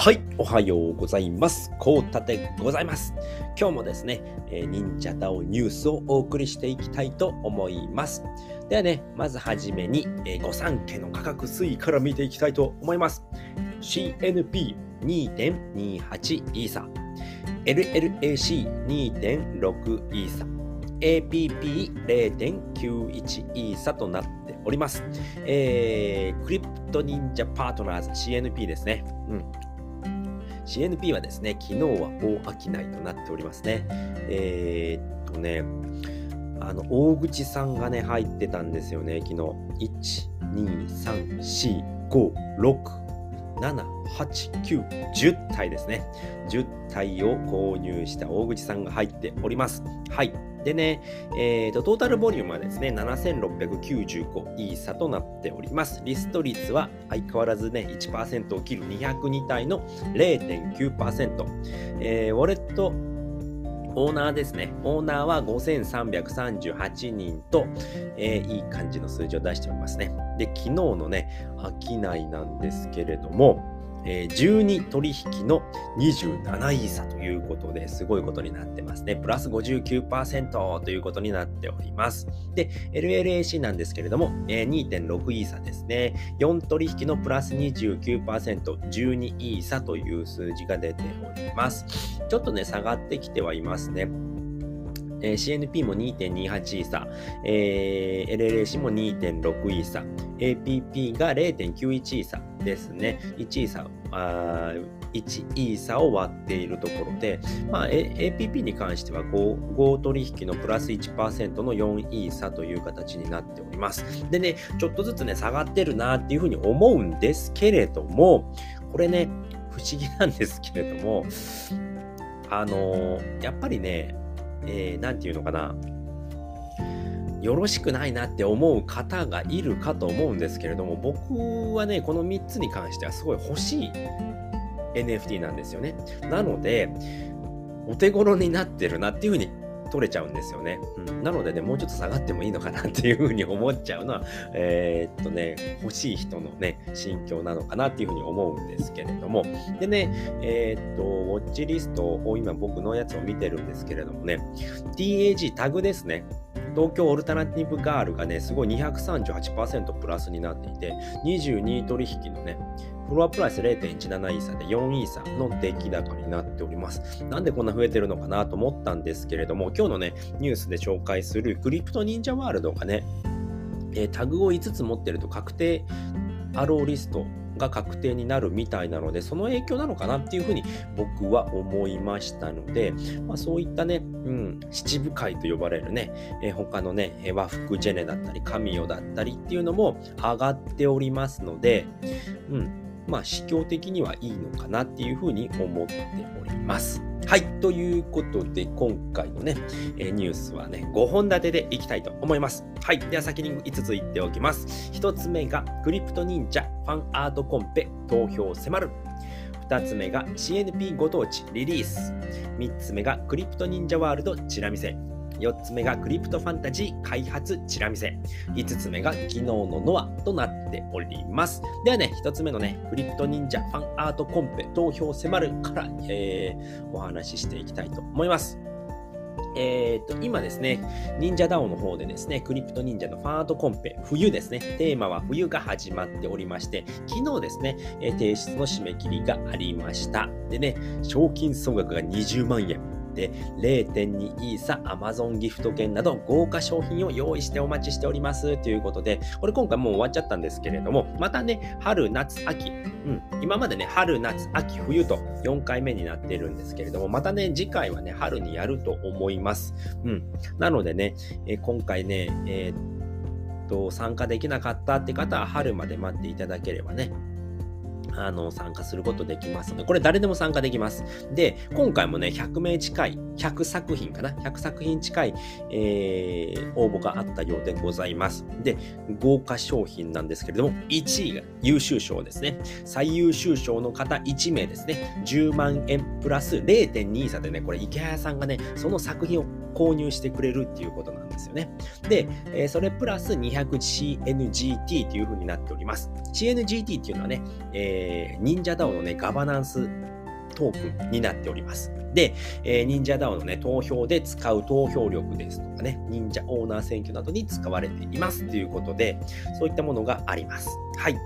はい、おはようございます。こうたでございます。今日もですね、えー忍者ダオニュースをお送りしていきたいと思います。ではね、まずはじめに、えー、御三家の価格推移から見ていきたいと思います。CNP2.28 イーサ、LLAC2.6 イーサ、APP0.91 イーサとなっております。えー、クリプト忍者パートナーズ CNP ですね。うん。CNP はですね、昨日は大商いとなっておりますね。えー、っとね、あの、大口さんがね、入ってたんですよね、昨日。1、2、3、4、5、6、7、8、9、10体ですね。10体を購入した大口さんが入っております。はい。でね、えーと、トータルボリュームはですね、7695イーサとなっております。リスト率は相変わらずね、1%を切る202体の0.9%。えー、ウォレットオーナーですね。オーナーは5338人と、えーいい感じの数字を出しておりますね。で、昨日のね、商いなんですけれども、え12取引の27イーサということですごいことになってますね。プラス59%ということになっております。で、LLAC なんですけれども、え2.6イーサですね。4取引のプラス29%、12イーサという数字が出ております。ちょっとね、下がってきてはいますね。えー CNP も2.28イーサ、えー LLAC も2.6イーサ、APP が0.91イーサですね。1イーサ、あー1イーサを割っているところで、まあ、APP に関しては 5, 5取引のプラス1%の4イーサという形になっております。でね、ちょっとずつね、下がってるなっていうふうに思うんですけれども、これね、不思議なんですけれども、あのーやっぱりね、えーて言うのかな、よろしくないなって思う方がいるかと思うんですけれども、僕はね、この3つに関してはすごい欲しい NFT なんですよね。なので、お手頃になってるなっていうふうに取れちゃうんですよね。うん、なのでね、もうちょっと下がってもいいのかなっていうふうに思っちゃうのは、えーっとね、欲しい人のね、心境なのかなっていうふうに思うんですけれども。でね、えーっと、ウォッチリストを今僕のやつを見てるんですけれどもね、TAG タグですね。東京オルタナティブガールがね、すごい238%プラスになっていて、22取引のね、フロアプライス0.17イーサで4イーサの出来高になっております。なんでこんな増えてるのかなと思ったんですけれども、今日のね、ニュースで紹介するクリプト忍者ワールドがね、えータグを5つ持ってると確定アローリストが確定になるみたいなので、その影響なのかなっていうふうに僕は思いましたので、まあ、そういったね、うん、七部会と呼ばれるね、え他のね、和服ジェネだったり、カミオだったりっていうのも上がっておりますので、うん、まあ、市況的にはいいのかなっていうふうに思っております。はい。ということで、今回のね、えニュースはね、5本立てでいきたいと思います。はい。では先に5つ言っておきます。1つ目が、クリプト忍者ファンアートコンペ投票迫る。2つ目が CNP ご当地リリース。3つ目がクリプト忍者ワールドチラ見せ。4つ目がクリプトファンタジー開発チラ見せ。5つ目が昨日のノアとなっております。ではね、1つ目のね、クリプト忍者ファンアートコンペ投票迫るから、えーお話ししていきたいと思います。えー、と今ですね、忍者ダオの方でですね、クリプト忍者のファンアートコンペ、冬ですね、テーマは冬が始まっておりまして、昨日ですね、え提出の締め切りがありました。でね、賞金総額が20万円。で、0.2イーサ Amazon ギフト券など豪華商品を用意してお待ちしておりますということで、これ今回もう終わっちゃったんですけれども、またね、春、夏、秋、うん、今までね、春、夏、秋、冬と4回目になっているんですけれども、またね、次回はね、春にやると思います。うん。なのでね、えー今回ね、えーと、参加できなかったって方は春まで待っていただければね、あの、参加することできますので、これ誰でも参加できます。で、今回もね、100名近い、100作品かな ?100 作品近い、えー応募があったようでございます。で、豪華商品なんですけれども、1位が優秀賞ですね。最優秀賞の方1名ですね。10万円プラス0.2差でね、これ池谷さんがね、その作品を購入してくれるっていうことなんですですよね。で、えー、それプラス 200CNGT という風になっております。CNGT っていうのはね、えー、忍者 DAO のね、ガバナンストークンになっております。で、えー、忍者 DAO のね、投票で使う投票力ですとかね、忍者オーナー選挙などに使われていますということで、そういったものがあります。はい。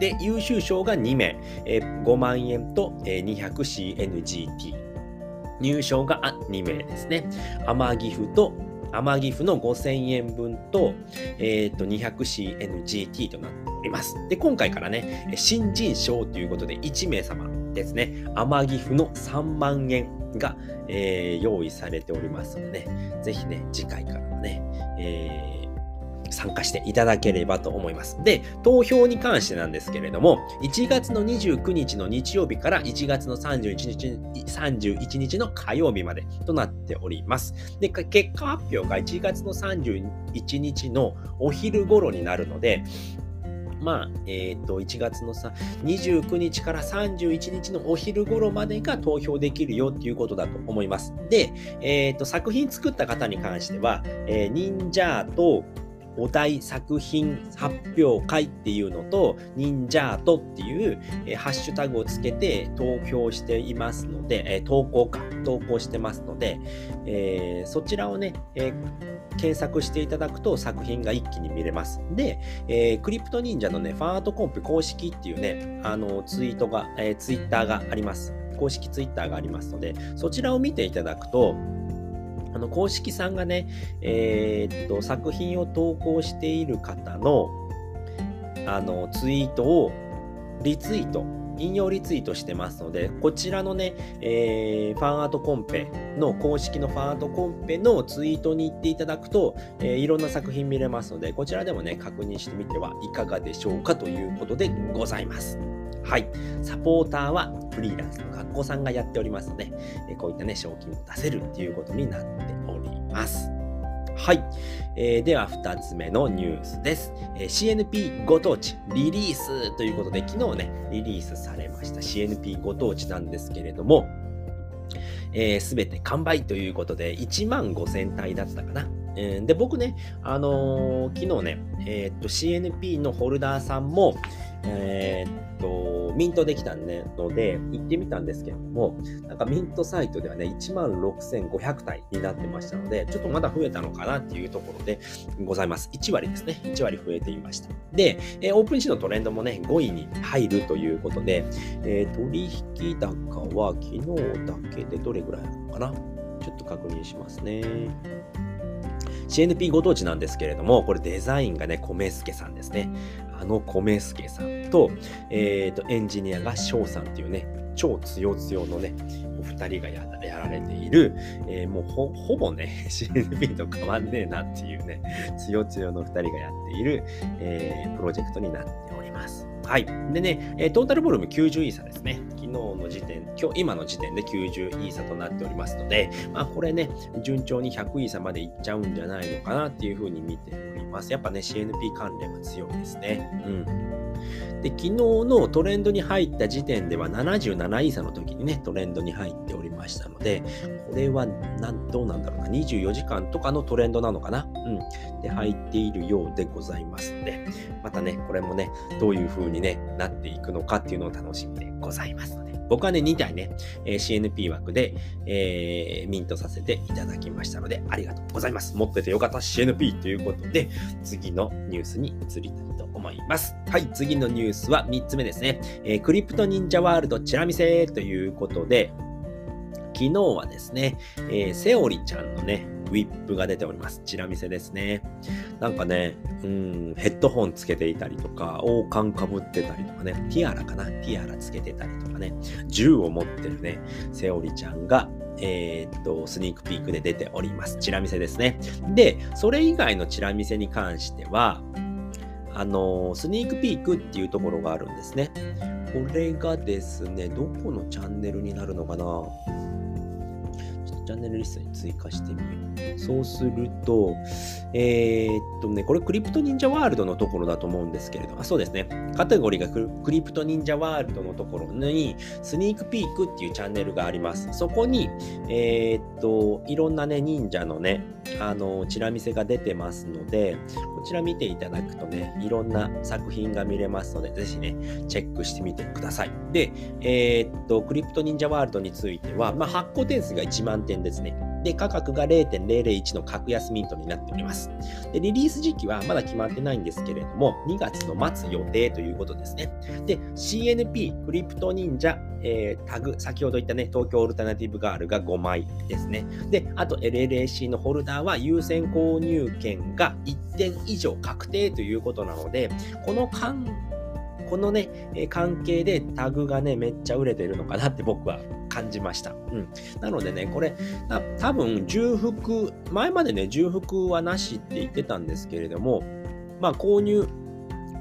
で、優秀賞が2名、えー、5万円と、えー、200CNGT。入賞が2名ですね。天岐阜と天岐阜の5000円分と、えっ、ー、と、200CNGT となっております。で、今回からね、新人賞ということで1名様ですね、天岐阜の3万円が、えー、用意されておりますので、ね、ぜひね、次回からはね、えー参加していただければと思います。で、投票に関してなんですけれども、1月の29日の日曜日から1月の31日 ,31 日の火曜日までとなっております。で、結果発表が1月の31日のお昼頃になるので、まあ、えっ、ー、と、1月のさ、29日から31日のお昼頃までが投票できるよっていうことだと思います。で、えっ、ー、と、作品作った方に関しては、えー、忍者と、お題作品発表会っていうのと、忍者ートっていう、え、ハッシュタグをつけて投票していますので、え、投稿か、投稿してますので、えー、そちらをね、え検索していただくと作品が一気に見れます。で、えクリプト忍者のね、ファンアートコンペ公式っていうね、あの、ツイートが、えツイッターがあります。公式ツイッターがありますので、そちらを見ていただくと、あの、公式さんがね、えー、っと、作品を投稿している方の、あの、ツイートをリツイート、引用リツイートしてますので、こちらのね、えー、ファンアートコンペの公式のファンアートコンペのツイートに行っていただくと、えー、いろんな作品見れますので、こちらでもね、確認してみてはいかがでしょうかということでございます。はい。サポーターはフリーランスの学校さんがやっておりますので、えこういったね、賞金を出せるっていうことになっております。はい。えー、では、2つ目のニュースです、えー、CNP ご当地リリースということで、昨日ね、リリースされました CNP ご当地なんですけれども、す、えー、て完売ということで、1万5000体だったかな。えー、で、僕ね、あのー、昨日ね、えー、っと、CNP のホルダーさんも、えー、っと、ミントできたので、行ってみたんですけれども、なんかミントサイトではね、16,500体になってましたので、ちょっとまだ増えたのかなっていうところでございます。1割ですね。1割増えていました。で、えー、 OpenSea のトレンドもね、5位に入るということで、えー、取引高は昨日だけでどれぐらいあるのかな？ちょっと確認しますね。CNP ご当地なんですけれども、これデザインがね、米助さんですね。あの米助さんと、えっ、ー、と、エンジニアが翔さんっていうね、超強強のね、お二人がやられている、えー、もうほほぼね、CNP と変わんねえなっていうね、強強の二人がやっている、えー、プロジェクトになって。はい。でね、えトータルボリューム90イーサですね。昨日の時点、今日、今の時点で90イーサとなっておりますので、まあこれね、順調に100イーサまでいっちゃうんじゃないのかなっていうふうに見ております。やっぱね、CNP 関連は強いですね。うん。で、昨日のトレンドに入った時点では77イーサの時にね、トレンドに入っておりましたので、これはなん、どうなんだろうな、24時間とかのトレンドなのかな？うん。で、入っているようでございますので、またね、これもね、どういう風にね、なっていくのかっていうのを楽しみでございますので、僕はね、2体ね、えー、CNP 枠で、えー、ミントさせていただきましたので、ありがとうございます。持っててよかった CNP ということで、次のニュースに移りたいと思います。はい、次のニュースは3つ目ですね。えー、クリプト忍者ワールドチラ見せということで、昨日はですね、えー、セオリちゃんのね、ウィップが出ております。チラ見せですね。なんかね、うん、ヘッドホンつけていたりとか、王冠かぶってたりとかね、ティアラかな？ティアラつけてたりとかね、銃を持ってるね、セオリちゃんが、えー、っと、スニークピークで出ております。チラ見せですね。で、それ以外のチラ見せに関しては、あのスニークピークっていうところがあるんですね。これがですね、どこのチャンネルになるのかな？チャンネルリストに追加してみよう。そうすると、えー、っとね、これクリプト忍者ワールドのところだと思うんですけれど、あ、そうですね。カテゴリーがクリプト忍者ワールドのところに、スニークピークっていうチャンネルがあります。そこに、えー、っと、いろんなね、忍者のね、あの、チラ見せが出てますので、こちら見ていただくとね、いろんな作品が見れますので、ぜひね、チェックしてみてください。で、えー、っと、クリプト忍者ワールドについては、まあ、発行点数が1万点ですね。で、価格が0.001の格安ミントになっております。で、リリース時期はまだ決まってないんですけれども、2月の末予定ということですね。で、CNP、クリプト忍者、えー、タグ、先ほど言ったね、東京オルタナティブガールが5枚ですね。で、あと LLAC のホルダーは優先購入権が1点以上確定ということなので、この間このね、関係でタグがね、めっちゃ売れてるのかなって僕は感じました。うん。なのでね、これ、多分重複、前までね、重複はなしって言ってたんですけれども、まあ、購入、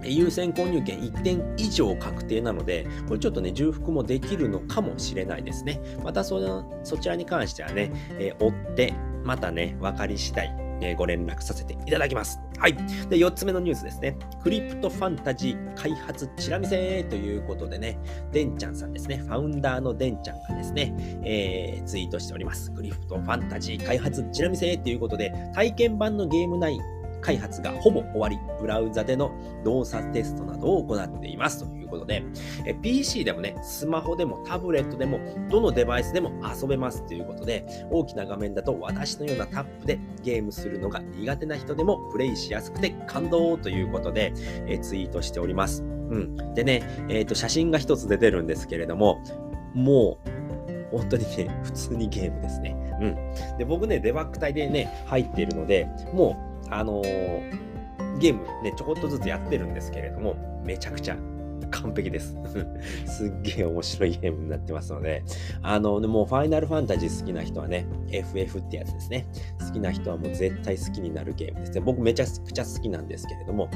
優先購入権1点以上確定なので、これちょっとね、重複もできるのかもしれないですね。またその、そちらに関してはね、えー、追って、またね、分かり次第、えご連絡させていただきます。はい。で、4つ目のニュースですね。クリプトファンタジー開発チラ見せということでね、でんちゃんさんですね、ファウンダーのでんちゃんがですね、えー、ツイートしております。クリプトファンタジー開発チラ見せということで、体験版のゲーム内開発がほぼ終わり、ブラウザでの動作テストなどを行っていますということで、え PC でもね、スマホでもタブレットでも、どのデバイスでも遊べますということで、大きな画面だと私のようなタップでゲームするのが苦手な人でもプレイしやすくて感動ということで、えツイートしております。うん。でね、えっ、ー、と、写真が一つ出てるんですけれども、もう、本当にね、普通にゲームですね。うん。で、僕ね、デバッグ隊でね、入っているので、もう、あのー、ゲームね、ちょこっとずつやってるんですけれども、めちゃくちゃ完璧です。すっげえ面白いゲームになってますので、あの、もうファイナルファンタジー好きな人はね、FF ってやつですね。好きな人はもう絶対好きになるゲームですね。僕めちゃくちゃ好きなんですけれども。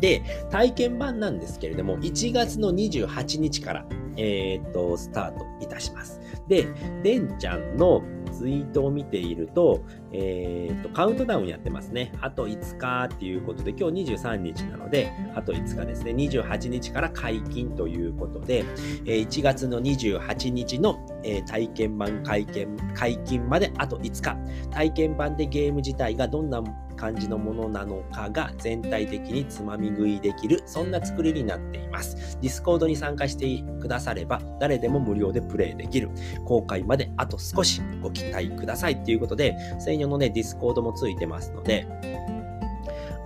で、体験版なんですけれども、1月の28日から、えー、っと、スタートいたします。で、デンちゃんのツイートを見ていると、えー、と、カウントダウンやってますね。あと5日っていうことで、今日23日なので、あと5日ですね。28日から解禁ということで、え1月の28日の、え体験版解禁解禁まであと5日。体験版でゲーム自体がどんな感じのものなのかが全体的につまみ食いできる、そんな作りになっています。 Discord に参加してくだされば、誰でも無料でプレイできる。公開まであと少しご期待くださいっていうことで、専用のね、 Discord もついてますので、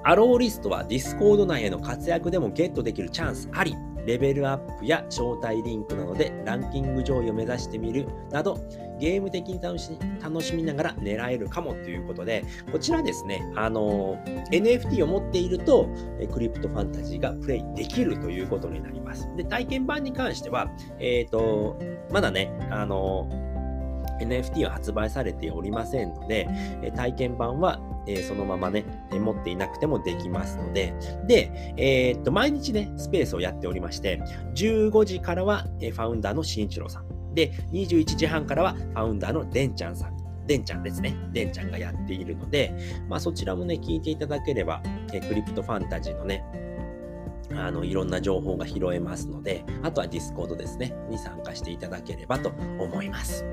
allowlist は Discord 内での活躍でもゲットできるチャンスあり。レベルアップや招待リンクなどでランキング上位を目指してみるなど、ゲーム的に楽し楽しみながら狙えるかもということで、こちらですね、あの、NFT を持っていると、クリプトファンタジーがプレイできるということになります。で、体験版に関しては、えっ、ー、と、まだね、あの、NFT は発売されておりませんので、体験版はえそのままね、持っていなくてもできますので、で、えー、っと、毎日ね、スペースをやっておりまして、15時からは、え founder の新一郎さん。で、21時半からは founder のデンちゃんさん。デンちゃんですね。デンちゃんがやっているので、まあそちらもね、聞いていただければ、え Crypto Fantasy のね、あの、いろんな情報が拾えますので、あとは Discord ですね、に参加していただければと思います。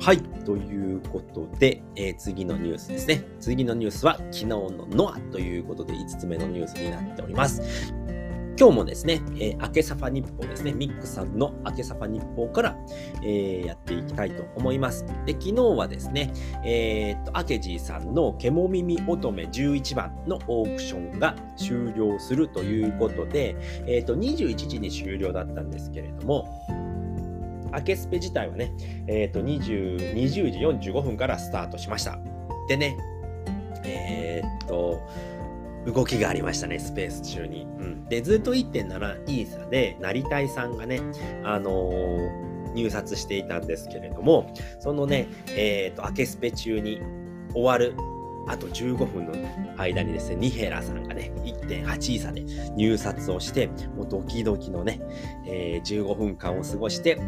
はい。ということで、えー、次のニュースですね。次のニュースは、昨日のノアということで5つ目のニュースになっております。今日もですね、えー、明けサファ日報ですね、ミックさんの明けサファ日報から、えー、やっていきたいと思います。で、昨日はですね、えー、っと、アケジーさんのケモ耳乙女11番のオークションが終了するということで、えー、っと、21時に終了だったんですけれども、明けスペ自体はね、えっ、と20、20時45分からスタートしました。でね、えっと、動きがありましたね、スペース中に。うん、で、ずっと1.7イーサで、成田さんがね、あのー、入札していたんですけれども、そのね、えっ、ー、と、明けスペ中に終わるあと15分の間にですね、ニヘラさんがね、1.8イーサで入札をして、もうドキドキのね、えー、15分間を過ごして、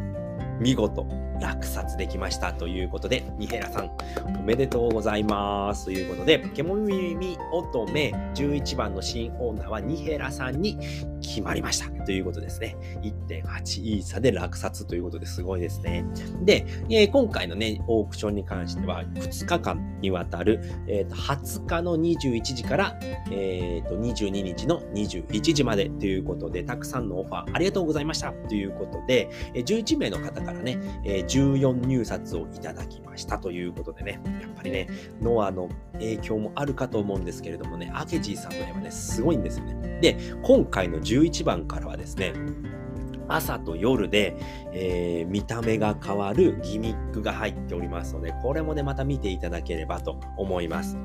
見事落札できましたということで、ニヘラさん、おめでとうございます。ということで、ケモ耳乙女11番の新オーナーはニヘラさんに決まりましたということですね。1.8イーサで落札ということですごいですね。で、えー、今回のね、オークションに関しては2日間にわたる、えー、と20日の21時から、えー、と22日の21時までということで、たくさんのオファーありがとうございましたということで、11名の方からね、14入札をいただきましたということでね、やっぱりね、ノアの影響もあるかと思うんですけれどもね、アケジーさんの絵はね、すごいんですよね。で、今回の11番からはですね、朝と夜で、えー、見た目が変わるギミックが入っておりますので、これもね、また見ていただければと思います。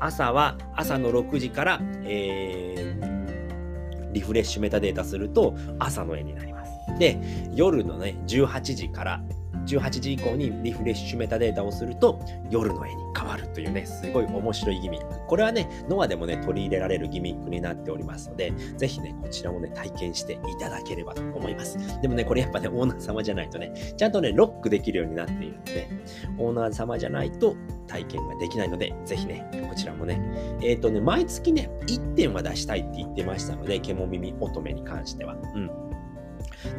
朝は朝の6時から、えー、リフレッシュメタデータすると朝の絵になります。で、夜のね、18時から18時以降にリフレッシュメタデータをすると夜の絵に変わるというね、すごい面白いギミック。これはね、ノアでもね、取り入れられるギミックになっておりますので、ぜひね、こちらもね、体験していただければと思います。でもね、これやっぱね、オーナー様じゃないとね、ちゃんとね、ロックできるようになっているので、オーナー様じゃないと体験ができないので、ぜひね、こちらもね、えっ、ー、とね、毎月ね、1点は出したいって言ってましたので、獣耳乙女に関しては。うん。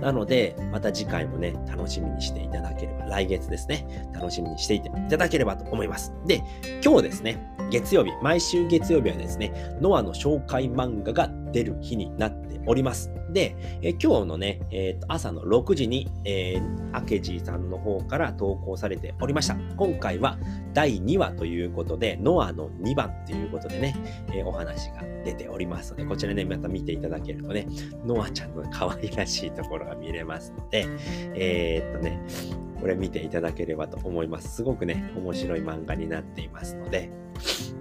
なので、また次回もね、楽しみにしていただければ、来月ですね、楽しみにしていただければと思います。で、今日ですね、月曜日、毎週月曜日はですね、ノアの紹介漫画が出る日になっております。で、え今日のね、えー、と朝の6時に、えー、アケジーさんの方から投稿されておりました。今回は第2話ということで、ノアの2番ということでね、えー、お話が出ておりますので、こちらね、また見ていただけるとね、ノアちゃんの可愛らしいところが見れますので、えー、っとね、これ見ていただければと思います。すごくね、面白い漫画になっていますので、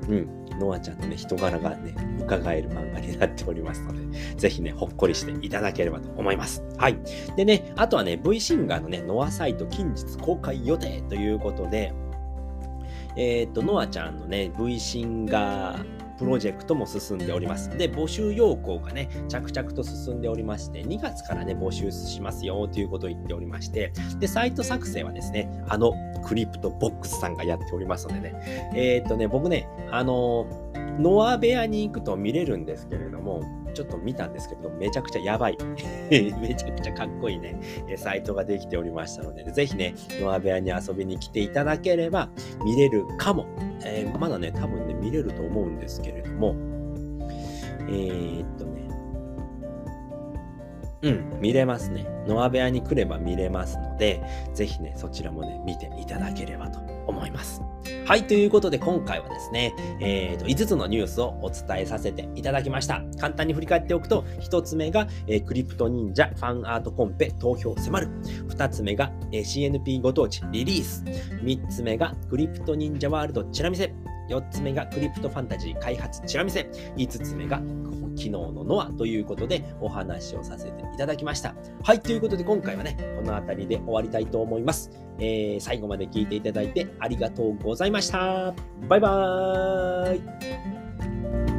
うん、ノアちゃんのね、人柄がね、伺える漫画になっておりますので、ぜひね、ほっこりしていただければと思います。はい。でね、あとはね、V シンガーのね、ノアサイト近日公開予定ということで、えっ、ー、と、ノアちゃんのね、V シンガー、プロジェクトも進んでおります。で、募集要項がね、着々と進んでおりまして、2月からね、募集しますよということを言っておりまして、で、サイト作成はですね、あの、クリプトボックスさんがやっておりますのでね、えー、っとね、僕ね、あの、ノア部屋に行くと見れるんですけれども、ちょっと見たんですけど、めちゃくちゃやばい。めちゃくちゃかっこいいね、サイトができておりましたので、ぜひね、ノア部屋に遊びに来ていただければ見れるかもえー、まだね、多分ね、見れると思うんですけれども、えー、っとね、うん、見れますね。ノア部屋に来れば見れますので、ぜひね、そちらもね、見ていただければと思います。はい、ということで今回はですね、えーと、5つのニュースをお伝えさせていただきました。簡単に振り返っておくと、1つ目が、えー、クリプト忍者ファンアートコンペ投票迫る。2つ目が、えー、CNP ご当地リリース。3つ目が、クリプト忍者ワールドチラ見せ。4つ目がクリプトファンタジー開発チラ見せ。5つ目が昨日のノアということでお話をさせていただきました。はい、ということで今回はね、この辺りで終わりたいと思います。えー、最後まで聞いていただいてありがとうございました。バイバーイ